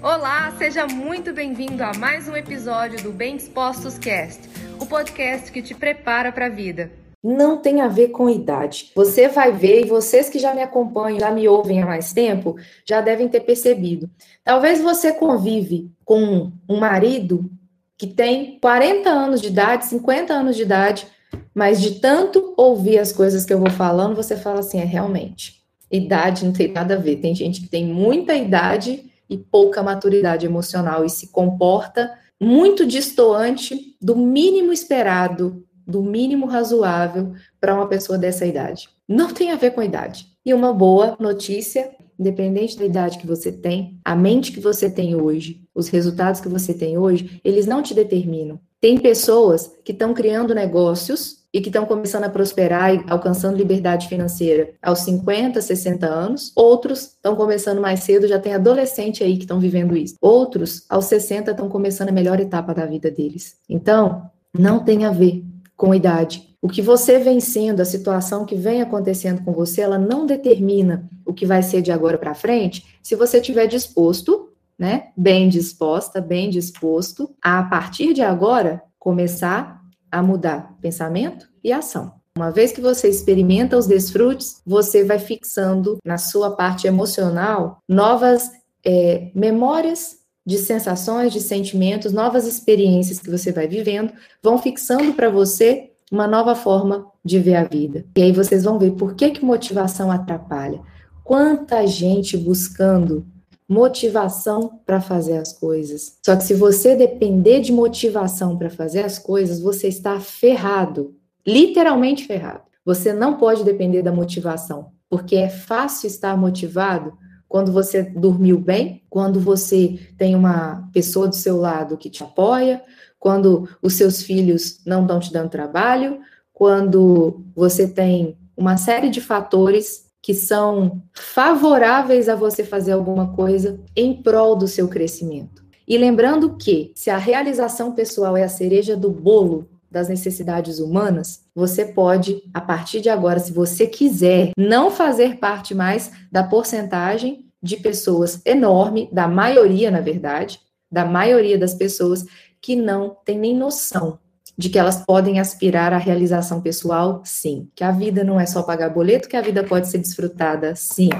Olá, seja muito bem-vindo a mais um episódio do Bem Dispostos Cast, o podcast que te prepara para a vida. Não tem a ver com idade. Você vai ver, e vocês que já me acompanham, já me ouvem há mais tempo, já devem ter percebido. Talvez você convive com um marido que tem 40 anos de idade, 50 anos de idade, mas de tanto ouvir as coisas que eu vou falando, você fala assim: é realmente, idade não tem nada a ver. Tem gente que tem muita idade e pouca maturidade emocional e se comporta muito distoante do mínimo esperado, do mínimo razoável para uma pessoa dessa idade. Não tem a ver com a idade. E uma boa notícia, independente da idade que você tem, a mente que você tem hoje, os resultados que você tem hoje, eles não te determinam. Tem pessoas que estão criando negócios e que estão começando a prosperar e alcançando liberdade financeira aos 50, 60 anos. Outros estão começando mais cedo, já tem adolescente aí que estão vivendo isso. Outros, aos 60, estão começando a melhor etapa da vida deles. Então, não tem a ver com idade. O que você vem sendo, a situação que vem acontecendo com você, ela não determina o que vai ser de agora para frente, se você estiver disposto, né, bem disposta, bem disposto a, a partir de agora começar a mudar pensamento e ação. Uma vez que você experimenta os desfrutes, você vai fixando na sua parte emocional novas é, memórias de sensações, de sentimentos, novas experiências que você vai vivendo, vão fixando para você uma nova forma de ver a vida. E aí vocês vão ver por que, que motivação atrapalha. Quanta gente buscando motivação para fazer as coisas. Só que se você depender de motivação para fazer as coisas, você está ferrado, literalmente ferrado. Você não pode depender da motivação, porque é fácil estar motivado quando você dormiu bem, quando você tem uma pessoa do seu lado que te apoia, quando os seus filhos não estão te dando trabalho, quando você tem uma série de fatores que são favoráveis a você fazer alguma coisa em prol do seu crescimento. E lembrando que, se a realização pessoal é a cereja do bolo das necessidades humanas, você pode, a partir de agora, se você quiser, não fazer parte mais da porcentagem de pessoas enorme, da maioria, na verdade, da maioria das pessoas que não tem nem noção de que elas podem aspirar à realização pessoal, sim. Que a vida não é só pagar boleto, que a vida pode ser desfrutada, sim.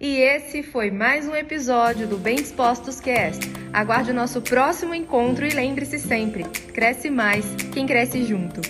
E esse foi mais um episódio do Bem Dispostos Cast. Aguarde o nosso próximo encontro e lembre-se sempre: cresce mais quem cresce junto.